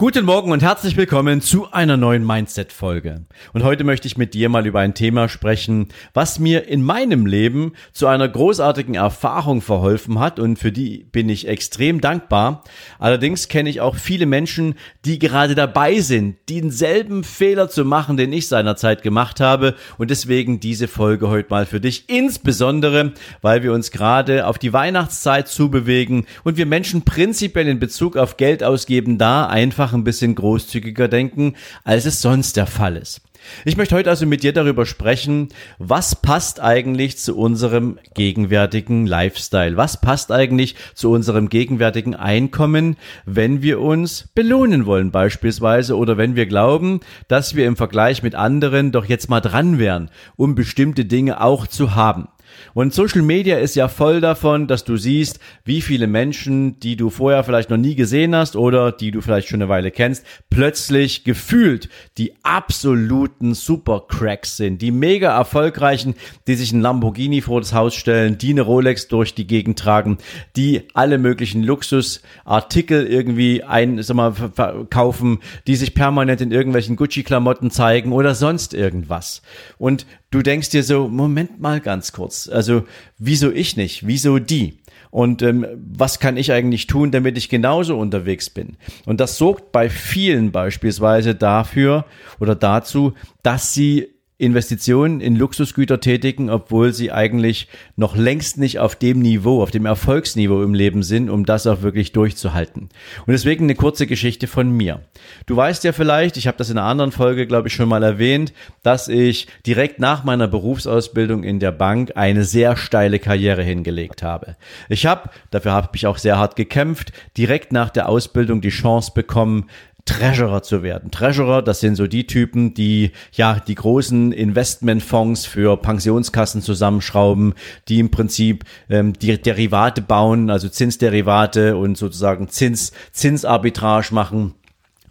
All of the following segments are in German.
Guten Morgen und herzlich willkommen zu einer neuen Mindset-Folge. Und heute möchte ich mit dir mal über ein Thema sprechen, was mir in meinem Leben zu einer großartigen Erfahrung verholfen hat und für die bin ich extrem dankbar. Allerdings kenne ich auch viele Menschen, die gerade dabei sind, denselben Fehler zu machen, den ich seinerzeit gemacht habe und deswegen diese Folge heute mal für dich, insbesondere, weil wir uns gerade auf die Weihnachtszeit zubewegen und wir Menschen prinzipiell in Bezug auf Geld ausgeben da einfach einfach ein bisschen großzügiger denken, als es sonst der Fall ist. Ich möchte heute also mit dir darüber sprechen, was passt eigentlich zu unserem gegenwärtigen Lifestyle? Was passt eigentlich zu unserem gegenwärtigen Einkommen, wenn wir uns belohnen wollen beispielsweise oder wenn wir glauben, dass wir im Vergleich mit anderen doch jetzt mal dran wären, um bestimmte Dinge auch zu haben? Und Social Media ist ja voll davon, dass du siehst, wie viele Menschen, die du vorher vielleicht noch nie gesehen hast oder die du vielleicht schon eine Weile kennst, plötzlich gefühlt die absoluten Supercracks sind, die mega erfolgreichen, die sich ein Lamborghini vor das Haus stellen, die eine Rolex durch die Gegend tragen, die alle möglichen Luxusartikel irgendwie ein, sag mal, verkaufen, die sich permanent in irgendwelchen Gucci-Klamotten zeigen oder sonst irgendwas. Und du denkst dir so, Moment mal ganz kurz, also wieso ich nicht, wieso die? Und ähm, was kann ich eigentlich tun, damit ich genauso unterwegs bin? Und das sorgt bei vielen beispielsweise dafür oder dazu, dass sie Investitionen in Luxusgüter tätigen, obwohl sie eigentlich noch längst nicht auf dem Niveau, auf dem Erfolgsniveau im Leben sind, um das auch wirklich durchzuhalten. Und deswegen eine kurze Geschichte von mir. Du weißt ja vielleicht, ich habe das in einer anderen Folge, glaube ich, schon mal erwähnt, dass ich direkt nach meiner Berufsausbildung in der Bank eine sehr steile Karriere hingelegt habe. Ich habe, dafür habe ich auch sehr hart gekämpft, direkt nach der Ausbildung die Chance bekommen, Treasurer zu werden. Treasurer, das sind so die Typen, die ja die großen Investmentfonds für Pensionskassen zusammenschrauben, die im Prinzip ähm, die Derivate bauen, also Zinsderivate und sozusagen Zins Zinsarbitrage machen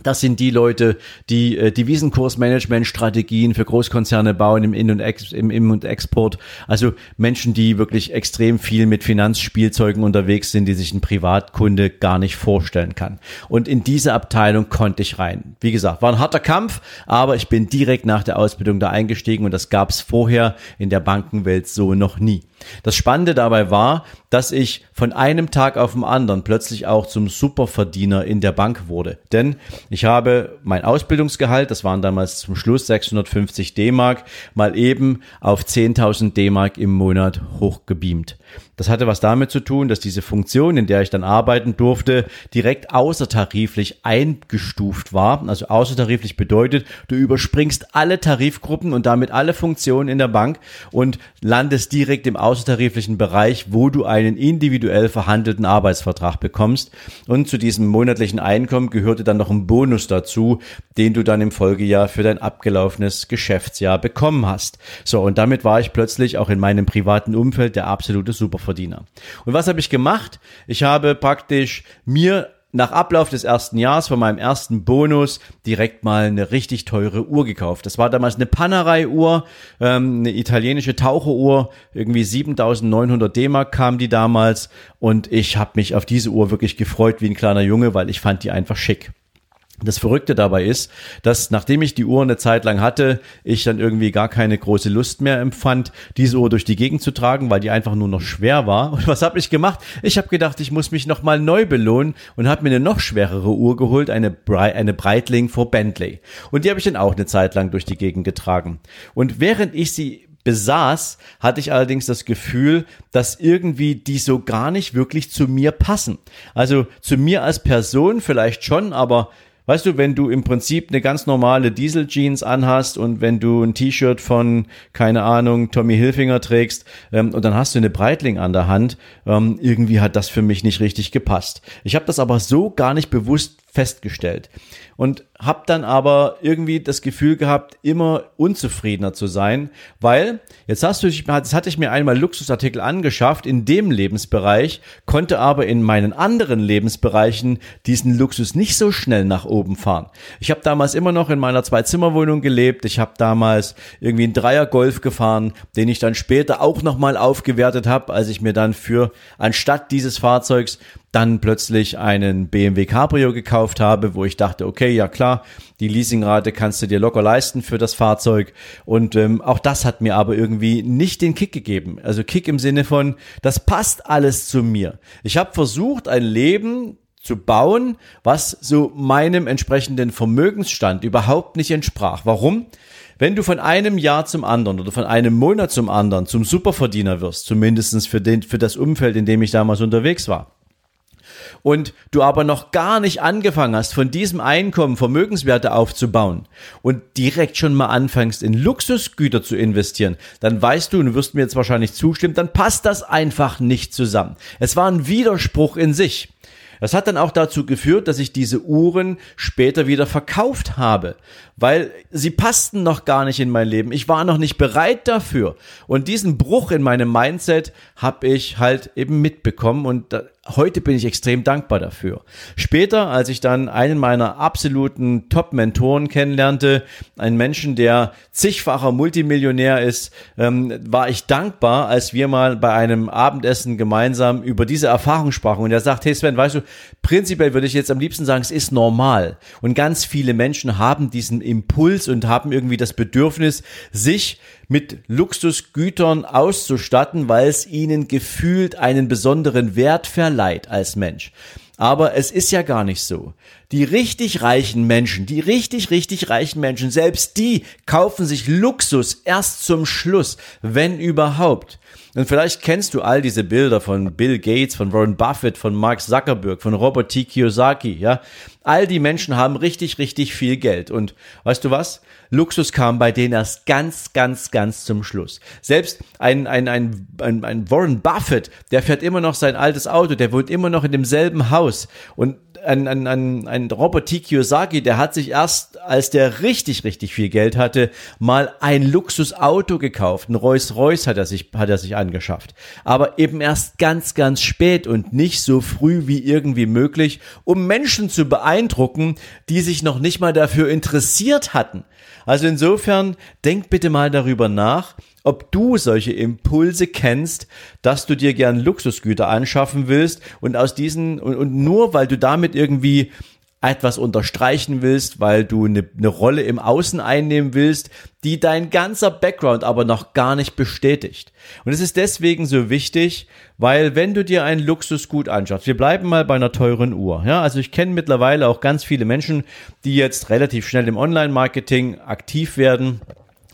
das sind die Leute, die äh, Devisenkursmanagement-Strategien für Großkonzerne bauen im In- und, Ex im In- und Export. Also Menschen, die wirklich extrem viel mit Finanzspielzeugen unterwegs sind, die sich ein Privatkunde gar nicht vorstellen kann. Und in diese Abteilung konnte ich rein. Wie gesagt, war ein harter Kampf, aber ich bin direkt nach der Ausbildung da eingestiegen und das gab es vorher in der Bankenwelt so noch nie. Das Spannende dabei war, dass ich von einem Tag auf den anderen plötzlich auch zum Superverdiener in der Bank wurde. Denn ich habe mein Ausbildungsgehalt, das waren damals zum Schluss 650 D-Mark, mal eben auf 10.000 D-Mark im Monat hochgebeamt. Das hatte was damit zu tun, dass diese Funktion, in der ich dann arbeiten durfte, direkt außertariflich eingestuft war. Also außertariflich bedeutet, du überspringst alle Tarifgruppen und damit alle Funktionen in der Bank und landest direkt im außertariflichen Bereich, wo du einen individuell verhandelten Arbeitsvertrag bekommst. Und zu diesem monatlichen Einkommen gehörte dann noch ein Bonus dazu, den du dann im Folgejahr für dein abgelaufenes Geschäftsjahr bekommen hast. So, und damit war ich plötzlich auch in meinem privaten Umfeld der absolute Superverdiener. Und was habe ich gemacht? Ich habe praktisch mir nach Ablauf des ersten Jahres von meinem ersten Bonus direkt mal eine richtig teure Uhr gekauft. Das war damals eine Panerai-Uhr, ähm, eine italienische Taucheruhr, irgendwie 7.900 D-Mark kam die damals und ich habe mich auf diese Uhr wirklich gefreut wie ein kleiner Junge, weil ich fand die einfach schick. Das Verrückte dabei ist, dass nachdem ich die Uhr eine Zeit lang hatte, ich dann irgendwie gar keine große Lust mehr empfand, diese Uhr durch die Gegend zu tragen, weil die einfach nur noch schwer war. Und was habe ich gemacht? Ich habe gedacht, ich muss mich nochmal neu belohnen und habe mir eine noch schwerere Uhr geholt, eine, Bre eine Breitling vor Bentley. Und die habe ich dann auch eine Zeit lang durch die Gegend getragen. Und während ich sie besaß, hatte ich allerdings das Gefühl, dass irgendwie die so gar nicht wirklich zu mir passen. Also zu mir als Person vielleicht schon, aber Weißt du, wenn du im Prinzip eine ganz normale Diesel-Jeans anhast und wenn du ein T-Shirt von, keine Ahnung, Tommy Hilfinger trägst ähm, und dann hast du eine Breitling an der Hand, ähm, irgendwie hat das für mich nicht richtig gepasst. Ich habe das aber so gar nicht bewusst festgestellt. Und habe dann aber irgendwie das Gefühl gehabt, immer unzufriedener zu sein, weil jetzt hast du, jetzt hatte ich mir einmal Luxusartikel angeschafft in dem Lebensbereich, konnte aber in meinen anderen Lebensbereichen diesen Luxus nicht so schnell nach oben fahren. Ich habe damals immer noch in meiner Zwei-Zimmer-Wohnung gelebt. Ich habe damals irgendwie einen Dreier Golf gefahren, den ich dann später auch nochmal aufgewertet habe, als ich mir dann für anstatt dieses Fahrzeugs dann plötzlich einen BMW Cabrio gekauft habe, wo ich dachte, okay, ja klar, die Leasingrate kannst du dir locker leisten für das Fahrzeug. Und ähm, auch das hat mir aber irgendwie nicht den Kick gegeben. Also Kick im Sinne von, das passt alles zu mir. Ich habe versucht, ein Leben zu bauen, was so meinem entsprechenden Vermögensstand überhaupt nicht entsprach. Warum? Wenn du von einem Jahr zum anderen oder von einem Monat zum anderen zum Superverdiener wirst, zumindestens für, den, für das Umfeld, in dem ich damals unterwegs war, und du aber noch gar nicht angefangen hast, von diesem Einkommen Vermögenswerte aufzubauen und direkt schon mal anfängst, in Luxusgüter zu investieren, dann weißt du, und wirst mir jetzt wahrscheinlich zustimmen, dann passt das einfach nicht zusammen. Es war ein Widerspruch in sich. Das hat dann auch dazu geführt, dass ich diese Uhren später wieder verkauft habe, weil sie passten noch gar nicht in mein Leben. Ich war noch nicht bereit dafür. Und diesen Bruch in meinem Mindset habe ich halt eben mitbekommen und heute bin ich extrem dankbar dafür. Später, als ich dann einen meiner absoluten Top-Mentoren kennenlernte, einen Menschen, der zigfacher Multimillionär ist, ähm, war ich dankbar, als wir mal bei einem Abendessen gemeinsam über diese Erfahrung sprachen. Und er sagt, hey Sven, weißt du, prinzipiell würde ich jetzt am liebsten sagen, es ist normal. Und ganz viele Menschen haben diesen Impuls und haben irgendwie das Bedürfnis, sich mit Luxusgütern auszustatten, weil es ihnen gefühlt einen besonderen Wert verleiht als Mensch. Aber es ist ja gar nicht so. Die richtig reichen Menschen, die richtig, richtig reichen Menschen, selbst die kaufen sich Luxus erst zum Schluss, wenn überhaupt. Und vielleicht kennst du all diese Bilder von Bill Gates, von Warren Buffett, von Mark Zuckerberg, von Robert T. Kiyosaki, ja. All die Menschen haben richtig, richtig viel Geld. Und weißt du was? Luxus kam bei denen erst ganz, ganz, ganz zum Schluss. Selbst ein, ein, ein, ein, ein Warren Buffett, der fährt immer noch sein altes Auto, der wohnt immer noch in demselben Haus. Und ein, ein, ein, ein Robert T. Kiyosaki, der hat sich erst, als der richtig, richtig viel Geld hatte, mal ein Luxusauto gekauft. Ein Rolls Royce hat er sich, hat er sich angeschafft. Aber eben erst ganz, ganz spät und nicht so früh wie irgendwie möglich, um Menschen zu beeindrucken, die sich noch nicht mal dafür interessiert hatten. Also insofern, denk bitte mal darüber nach, ob du solche Impulse kennst, dass du dir gern Luxusgüter anschaffen willst und aus diesen und, und nur weil du damit irgendwie etwas unterstreichen willst, weil du eine, eine Rolle im Außen einnehmen willst, die dein ganzer Background aber noch gar nicht bestätigt. Und es ist deswegen so wichtig, weil wenn du dir ein Luxusgut anschaust, wir bleiben mal bei einer teuren Uhr, ja, also ich kenne mittlerweile auch ganz viele Menschen, die jetzt relativ schnell im Online-Marketing aktiv werden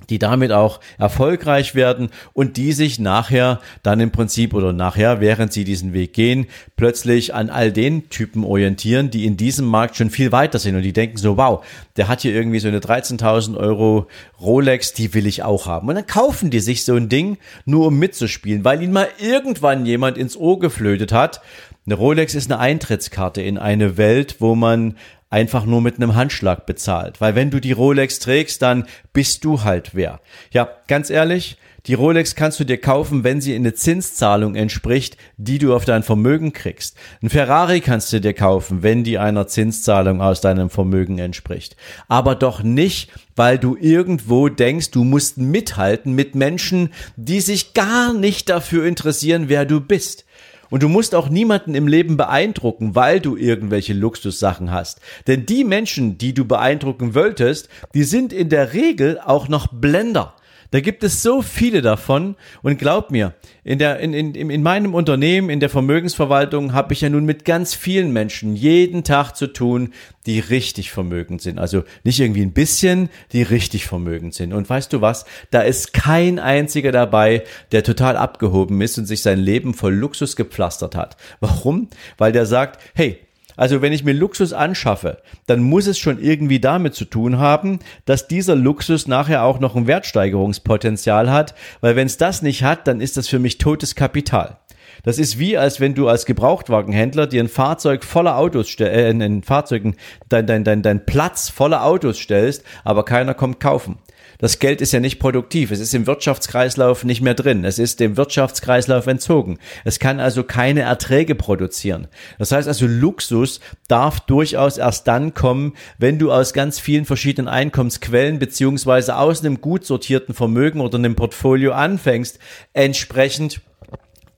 die damit auch erfolgreich werden und die sich nachher dann im Prinzip oder nachher, während sie diesen Weg gehen, plötzlich an all den Typen orientieren, die in diesem Markt schon viel weiter sind und die denken so, wow, der hat hier irgendwie so eine 13.000 Euro Rolex, die will ich auch haben. Und dann kaufen die sich so ein Ding, nur um mitzuspielen, weil ihnen mal irgendwann jemand ins Ohr geflötet hat, eine Rolex ist eine Eintrittskarte in eine Welt, wo man einfach nur mit einem Handschlag bezahlt. Weil wenn du die Rolex trägst, dann bist du halt wer. Ja, ganz ehrlich, die Rolex kannst du dir kaufen, wenn sie in eine Zinszahlung entspricht, die du auf dein Vermögen kriegst. Ein Ferrari kannst du dir kaufen, wenn die einer Zinszahlung aus deinem Vermögen entspricht. Aber doch nicht, weil du irgendwo denkst, du musst mithalten mit Menschen, die sich gar nicht dafür interessieren, wer du bist. Und du musst auch niemanden im Leben beeindrucken, weil du irgendwelche Luxussachen hast. Denn die Menschen, die du beeindrucken wolltest, die sind in der Regel auch noch Blender. Da gibt es so viele davon und glaub mir, in, der, in, in, in meinem Unternehmen, in der Vermögensverwaltung habe ich ja nun mit ganz vielen Menschen jeden Tag zu tun, die richtig vermögend sind. Also nicht irgendwie ein bisschen, die richtig vermögend sind. Und weißt du was? Da ist kein einziger dabei, der total abgehoben ist und sich sein Leben voll Luxus gepflastert hat. Warum? Weil der sagt, hey, also wenn ich mir Luxus anschaffe, dann muss es schon irgendwie damit zu tun haben, dass dieser Luxus nachher auch noch ein Wertsteigerungspotenzial hat, weil wenn es das nicht hat, dann ist das für mich totes Kapital. Das ist wie, als wenn du als Gebrauchtwagenhändler dir ein Fahrzeug voller Autos, äh, ein Fahrzeugen, dein, dein, dein, dein Platz voller Autos stellst, aber keiner kommt kaufen. Das Geld ist ja nicht produktiv. Es ist im Wirtschaftskreislauf nicht mehr drin. Es ist dem Wirtschaftskreislauf entzogen. Es kann also keine Erträge produzieren. Das heißt also, Luxus darf durchaus erst dann kommen, wenn du aus ganz vielen verschiedenen Einkommensquellen beziehungsweise aus einem gut sortierten Vermögen oder einem Portfolio anfängst, entsprechend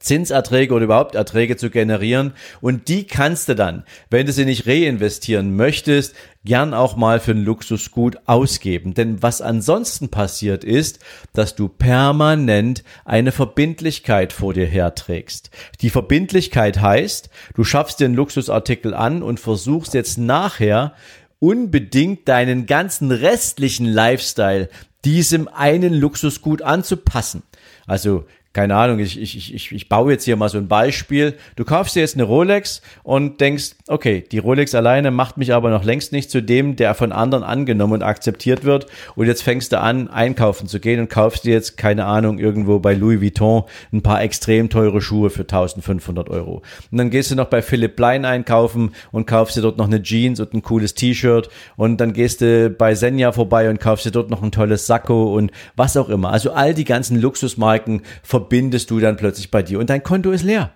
Zinserträge oder überhaupt Erträge zu generieren. Und die kannst du dann, wenn du sie nicht reinvestieren möchtest, gern auch mal für ein Luxusgut ausgeben. Denn was ansonsten passiert ist, dass du permanent eine Verbindlichkeit vor dir herträgst. Die Verbindlichkeit heißt, du schaffst einen Luxusartikel an und versuchst jetzt nachher unbedingt deinen ganzen restlichen Lifestyle diesem einen Luxusgut anzupassen. Also keine Ahnung, ich, ich, ich, ich baue jetzt hier mal so ein Beispiel. Du kaufst dir jetzt eine Rolex und denkst, okay, die Rolex alleine macht mich aber noch längst nicht zu dem, der von anderen angenommen und akzeptiert wird. Und jetzt fängst du an, einkaufen zu gehen und kaufst dir jetzt, keine Ahnung, irgendwo bei Louis Vuitton ein paar extrem teure Schuhe für 1500 Euro. Und dann gehst du noch bei Philipp Plein einkaufen und kaufst dir dort noch eine Jeans und ein cooles T-Shirt. Und dann gehst du bei Senja vorbei und kaufst dir dort noch ein tolles Sakko und was auch immer. Also all die ganzen Luxusmarken verbindest du dann plötzlich bei dir und dein Konto ist leer.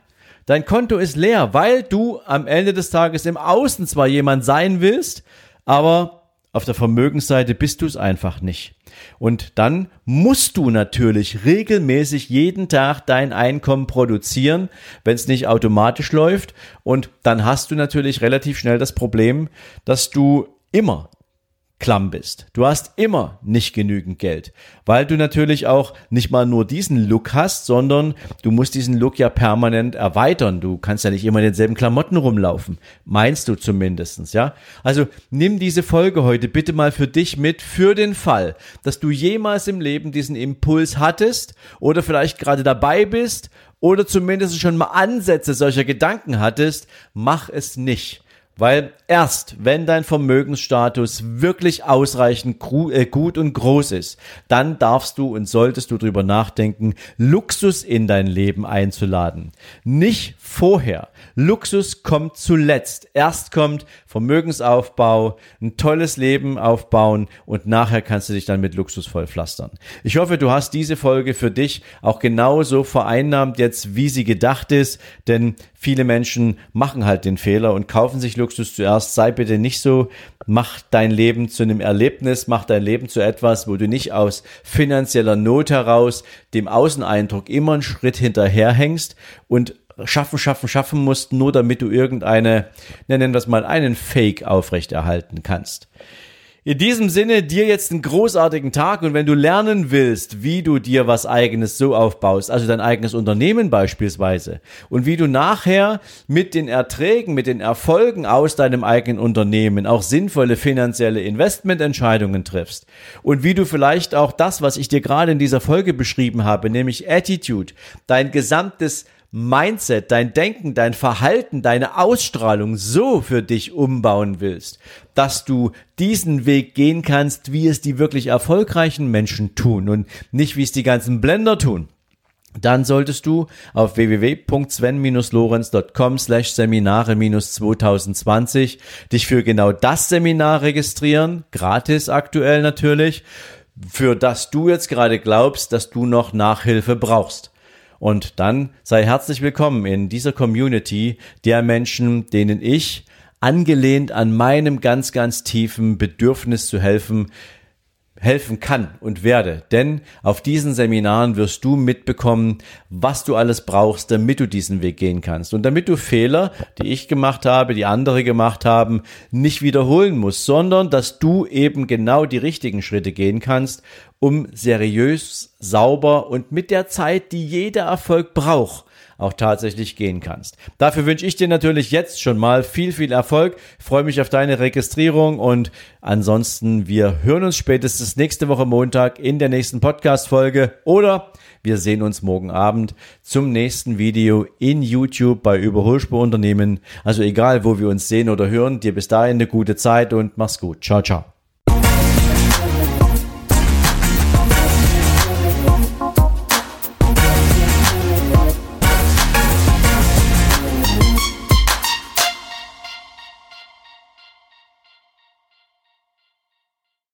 Dein Konto ist leer, weil du am Ende des Tages im Außen zwar jemand sein willst, aber auf der Vermögensseite bist du es einfach nicht. Und dann musst du natürlich regelmäßig jeden Tag dein Einkommen produzieren, wenn es nicht automatisch läuft. Und dann hast du natürlich relativ schnell das Problem, dass du immer klamm bist. Du hast immer nicht genügend Geld, weil du natürlich auch nicht mal nur diesen Look hast, sondern du musst diesen Look ja permanent erweitern. Du kannst ja nicht immer in denselben Klamotten rumlaufen. Meinst du zumindestens, ja? Also nimm diese Folge heute bitte mal für dich mit, für den Fall, dass du jemals im Leben diesen Impuls hattest oder vielleicht gerade dabei bist oder zumindest schon mal Ansätze solcher Gedanken hattest, mach es nicht weil erst, wenn dein Vermögensstatus wirklich ausreichend äh, gut und groß ist, dann darfst du und solltest du darüber nachdenken, Luxus in dein Leben einzuladen. Nicht vorher. Luxus kommt zuletzt. Erst kommt Vermögensaufbau, ein tolles Leben aufbauen und nachher kannst du dich dann mit Luxus vollpflastern. Ich hoffe, du hast diese Folge für dich auch genauso vereinnahmt jetzt, wie sie gedacht ist, denn viele Menschen machen halt den Fehler und kaufen sich Luxus zuerst. Sei bitte nicht so. Mach dein Leben zu einem Erlebnis, mach dein Leben zu etwas, wo du nicht aus finanzieller Not heraus dem Außeneindruck immer einen Schritt hinterherhängst und schaffen, schaffen, schaffen musst, nur damit du irgendeine, nennen wir es mal, einen Fake aufrechterhalten kannst. In diesem Sinne, dir jetzt einen großartigen Tag und wenn du lernen willst, wie du dir was eigenes so aufbaust, also dein eigenes Unternehmen beispielsweise, und wie du nachher mit den Erträgen, mit den Erfolgen aus deinem eigenen Unternehmen auch sinnvolle finanzielle Investmententscheidungen triffst und wie du vielleicht auch das, was ich dir gerade in dieser Folge beschrieben habe, nämlich Attitude, dein gesamtes Mindset, dein Denken, dein Verhalten, deine Ausstrahlung so für dich umbauen willst, dass du diesen Weg gehen kannst, wie es die wirklich erfolgreichen Menschen tun und nicht wie es die ganzen Blender tun, dann solltest du auf www.sven-lorenz.com slash Seminare-2020 dich für genau das Seminar registrieren, gratis aktuell natürlich, für das du jetzt gerade glaubst, dass du noch Nachhilfe brauchst. Und dann sei herzlich willkommen in dieser Community der Menschen, denen ich, angelehnt an meinem ganz, ganz tiefen Bedürfnis zu helfen, helfen kann und werde. Denn auf diesen Seminaren wirst du mitbekommen, was du alles brauchst, damit du diesen Weg gehen kannst. Und damit du Fehler, die ich gemacht habe, die andere gemacht haben, nicht wiederholen musst, sondern dass du eben genau die richtigen Schritte gehen kannst, um seriös, sauber und mit der Zeit, die jeder Erfolg braucht, auch tatsächlich gehen kannst. Dafür wünsche ich dir natürlich jetzt schon mal viel, viel Erfolg. Freue mich auf deine Registrierung und ansonsten wir hören uns spätestens nächste Woche Montag in der nächsten Podcast-Folge oder wir sehen uns morgen Abend zum nächsten Video in YouTube bei Überholspurunternehmen. Also egal, wo wir uns sehen oder hören, dir bis dahin eine gute Zeit und mach's gut. Ciao, ciao.